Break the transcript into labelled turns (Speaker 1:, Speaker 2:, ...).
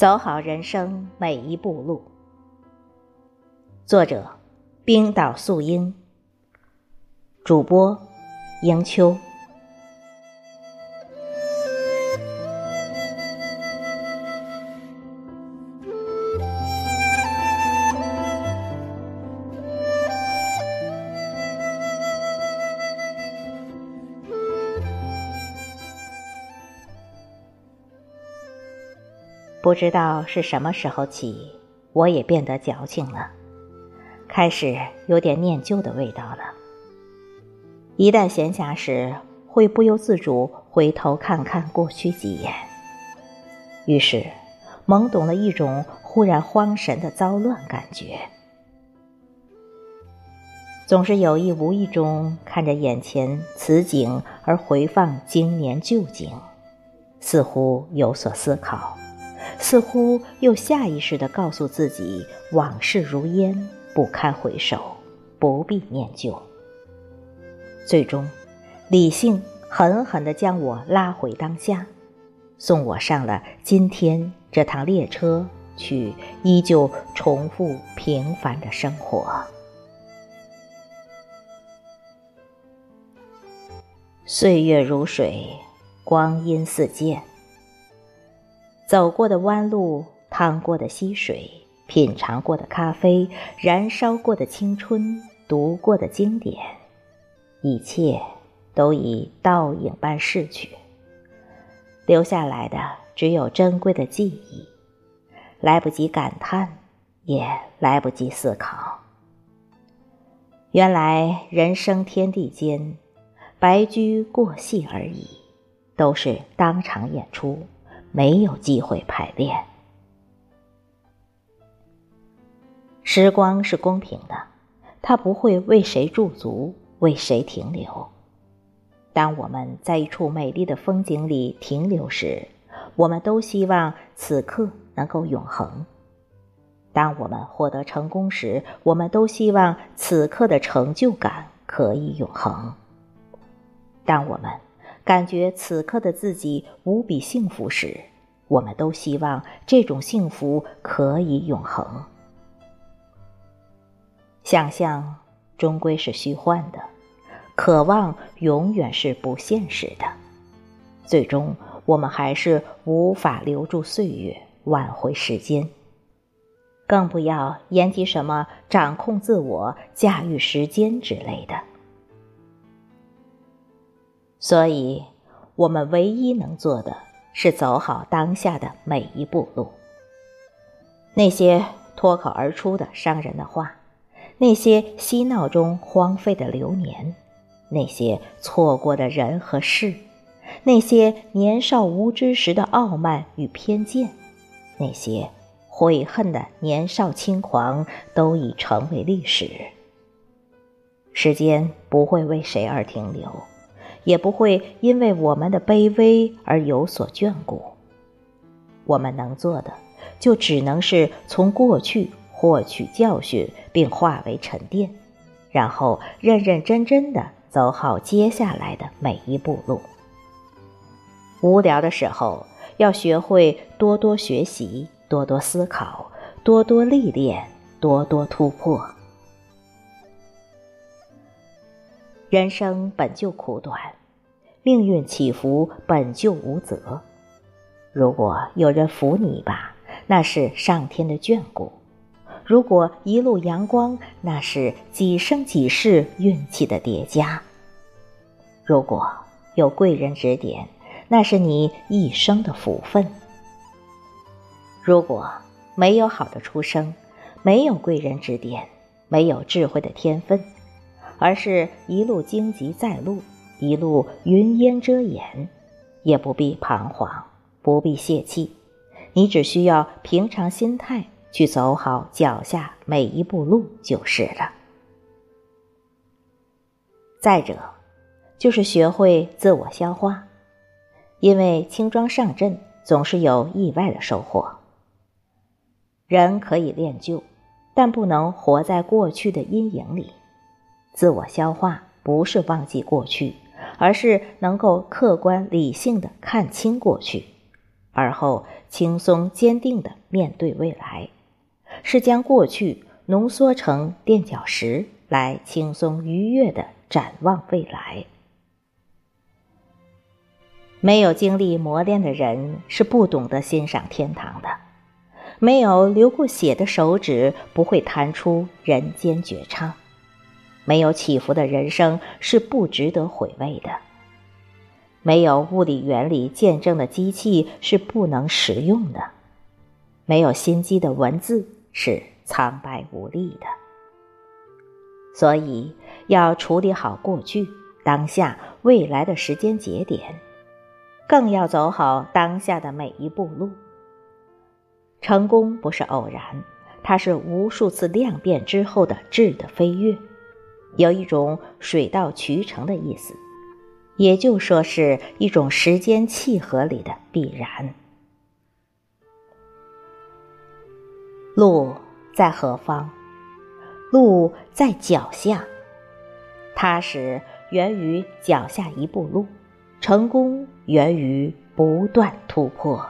Speaker 1: 走好人生每一步路。作者：冰岛素英。主播：迎秋。不知道是什么时候起，我也变得矫情了，开始有点念旧的味道了。一旦闲暇时，会不由自主回头看看过去几眼，于是懵懂了一种忽然慌神的糟乱感觉。总是有意无意中看着眼前此景而回放经年旧景，似乎有所思考。似乎又下意识地告诉自己：“往事如烟，不堪回首，不必念旧。”最终，理性狠狠地将我拉回当下，送我上了今天这趟列车，去依旧重复平凡的生活。岁月如水，光阴似箭。走过的弯路，趟过的溪水，品尝过的咖啡，燃烧过的青春，读过的经典，一切都已倒影般逝去，留下来的只有珍贵的记忆，来不及感叹，也来不及思考。原来人生天地间，白驹过隙而已，都是当场演出。没有机会排练。时光是公平的，它不会为谁驻足，为谁停留。当我们在一处美丽的风景里停留时，我们都希望此刻能够永恒；当我们获得成功时，我们都希望此刻的成就感可以永恒；当我们……感觉此刻的自己无比幸福时，我们都希望这种幸福可以永恒。想象终归是虚幻的，渴望永远是不现实的。最终，我们还是无法留住岁月，挽回时间，更不要言及什么掌控自我、驾驭时间之类的。所以，我们唯一能做的是走好当下的每一步路。那些脱口而出的伤人的话，那些嬉闹中荒废的流年，那些错过的人和事，那些年少无知时的傲慢与偏见，那些悔恨的年少轻狂，都已成为历史。时间不会为谁而停留。也不会因为我们的卑微而有所眷顾。我们能做的，就只能是从过去获取教训，并化为沉淀，然后认认真真的走好接下来的每一步路。无聊的时候，要学会多多学习，多多思考，多多历练，多多突破。人生本就苦短，命运起伏本就无责。如果有人扶你一把，那是上天的眷顾；如果一路阳光，那是几生几世运气的叠加；如果有贵人指点，那是你一生的福分；如果没有好的出生，没有贵人指点，没有智慧的天分。而是一路荆棘在路，一路云烟遮掩，也不必彷徨，不必泄气，你只需要平常心态去走好脚下每一步路就是了。再者，就是学会自我消化，因为轻装上阵总是有意外的收获。人可以练就，但不能活在过去的阴影里。自我消化不是忘记过去，而是能够客观理性的看清过去，而后轻松坚定地面对未来，是将过去浓缩成垫脚石，来轻松愉悦地展望未来。没有经历磨练的人是不懂得欣赏天堂的，没有流过血的手指不会弹出人间绝唱，没有起伏的人生是不值得回味的。没有物理原理见证的机器是不能实用的，没有心机的文字是苍白无力的。所以，要处理好过去、当下、未来的时间节点，更要走好当下的每一步路。成功不是偶然，它是无数次量变之后的质的飞跃，有一种水到渠成的意思。也就说是一种时间契合里的必然。路在何方？路在脚下。踏实源于脚下一步路，成功源于不断突破。